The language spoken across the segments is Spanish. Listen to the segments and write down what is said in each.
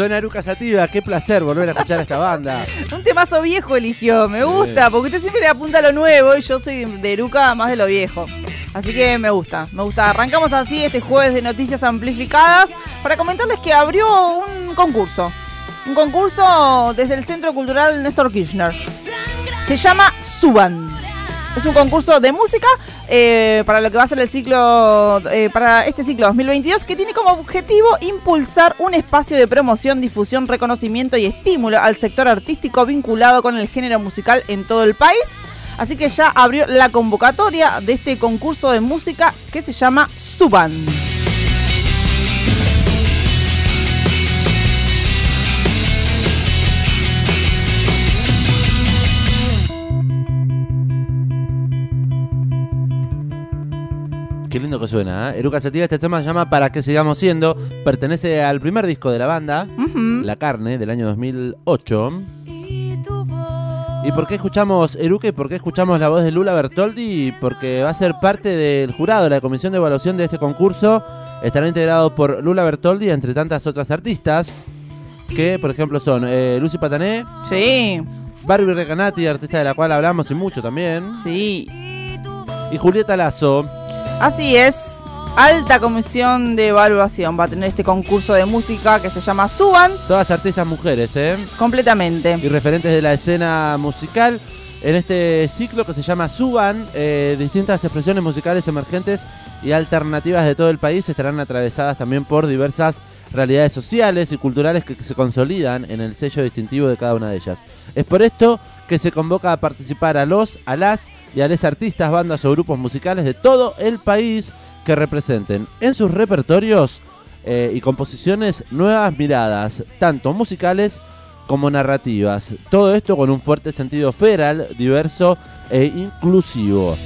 Suena Eruca Sativa, qué placer volver a escuchar esta banda. Un temazo viejo eligió, me gusta, porque usted siempre le apunta a lo nuevo y yo soy de Eruca más de lo viejo. Así que me gusta, me gusta. Arrancamos así este jueves de noticias amplificadas para comentarles que abrió un concurso. Un concurso desde el Centro Cultural Néstor Kirchner. Se llama Suban. Es un concurso de música eh, para lo que va a ser el ciclo, eh, para este ciclo 2022, que tiene como objetivo impulsar un espacio de promoción, difusión, reconocimiento y estímulo al sector artístico vinculado con el género musical en todo el país. Así que ya abrió la convocatoria de este concurso de música que se llama Suban. Qué lindo que suena, ¿eh? Eruca Sativa, este tema se llama Para que sigamos siendo. Pertenece al primer disco de la banda. La Carne, del año 2008. ¿Y por qué escuchamos Eruca y por qué escuchamos la voz de Lula Bertoldi? Porque va a ser parte del jurado, la comisión de evaluación de este concurso. Estará integrado por Lula Bertoldi, entre tantas otras artistas, que por ejemplo son eh, Lucy Patané, Sí, Barbie Recanati, artista de la cual hablamos y mucho también, sí. y Julieta Lazo. Así es. Alta comisión de evaluación va a tener este concurso de música que se llama Suban Todas artistas mujeres, ¿eh? completamente. y referentes de la escena musical en este ciclo que se llama Suban. eh, distintas expresiones musicales emergentes y alternativas de todo el país estarán atravesadas también por diversas realidades sociales y culturales que, que se consolidan en el sello distintivo de cada una de ellas. Es por esto que se convoca a participar a los, a las y a les artistas, bandas o grupos musicales de todo el país que representen en sus repertorios eh, y composiciones nuevas miradas, tanto musicales como narrativas. Todo esto con un fuerte sentido federal, diverso e inclusivo.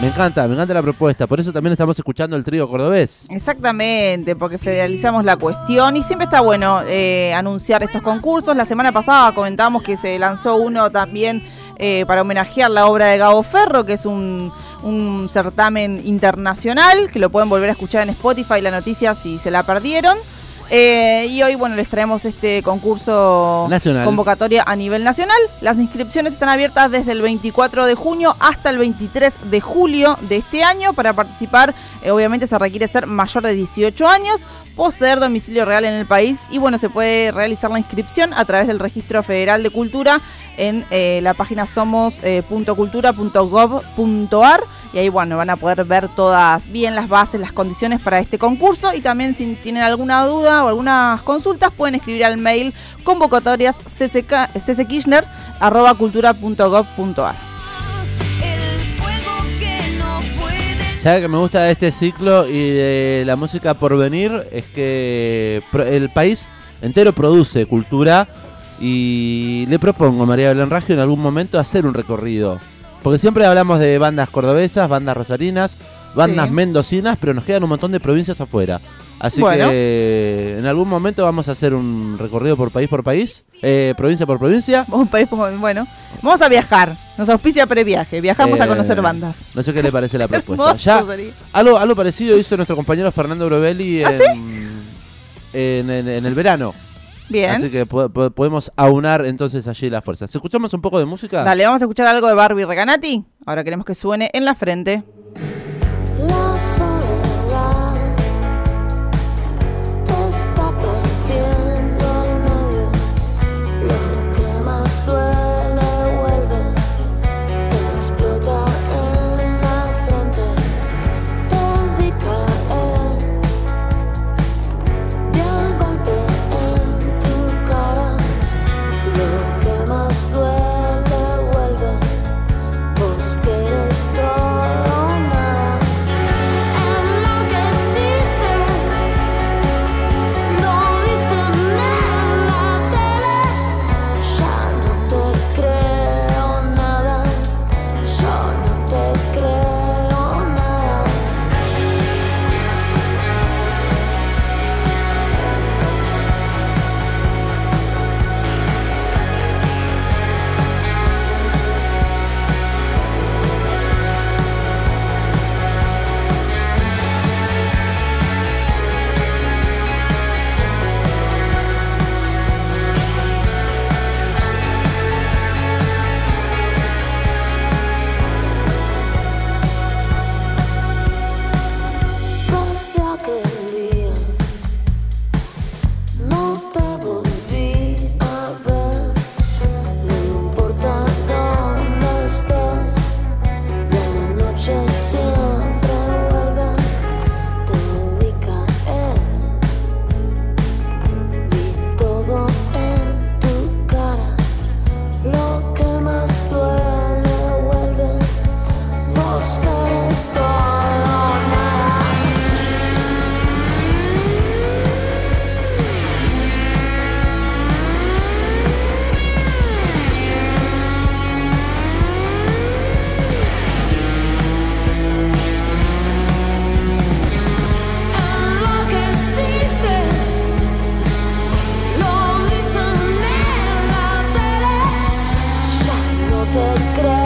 Me encanta, me encanta la propuesta. Por eso también estamos escuchando el trío cordobés. Exactamente, porque federalizamos la cuestión y siempre está bueno eh, anunciar estos concursos. La semana pasada comentábamos que se lanzó uno también eh, para homenajear la obra de Gabo Ferro, que es un, un certamen internacional, que lo pueden volver a escuchar en Spotify, la noticia si se la perdieron. Eh, y hoy, bueno, les traemos este concurso Nacional. convocatoria a nivel nacional. Las inscripciones están abiertas desde el 24 de junio hasta el 23 de julio de este año. Para participar, eh, obviamente se requiere ser mayor de 18 años, poseer domicilio real en el país y, bueno, se puede realizar la inscripción a través del Registro Federal de Cultura en eh, la página somos.cultura.gov.ar y ahí bueno van a poder ver todas bien las bases, las condiciones para este concurso y también si tienen alguna duda o algunas consultas pueden escribir al mail convocatorias cultura.gov.ar. ¿Sabe que me gusta de este ciclo y de la música por venir? Es que el país entero produce cultura y le propongo, María Belén Raggio, en algún momento hacer un recorrido. Porque siempre hablamos de bandas cordobesas, bandas rosarinas, bandas Sí. mendocinas, pero nos quedan un montón de provincias afuera. Así Bueno. que en algún momento vamos a hacer un recorrido por país por país, eh, provincia por provincia. Un país como- bueno, vamos a viajar, nos auspicia previaje, viajamos a Eh, conocer bandas. No sé qué le parece la propuesta. Ya, algo, algo parecido hizo nuestro compañero Fernando Brovelli ¿Ah, en, en, en- en el verano. Bien. Así que po- po- podemos aunar entonces allí las fuerzas. ¿Escuchamos un poco de música? Dale, vamos a escuchar algo de Barbie Recanati. Ahora queremos que suene en la frente. te crees.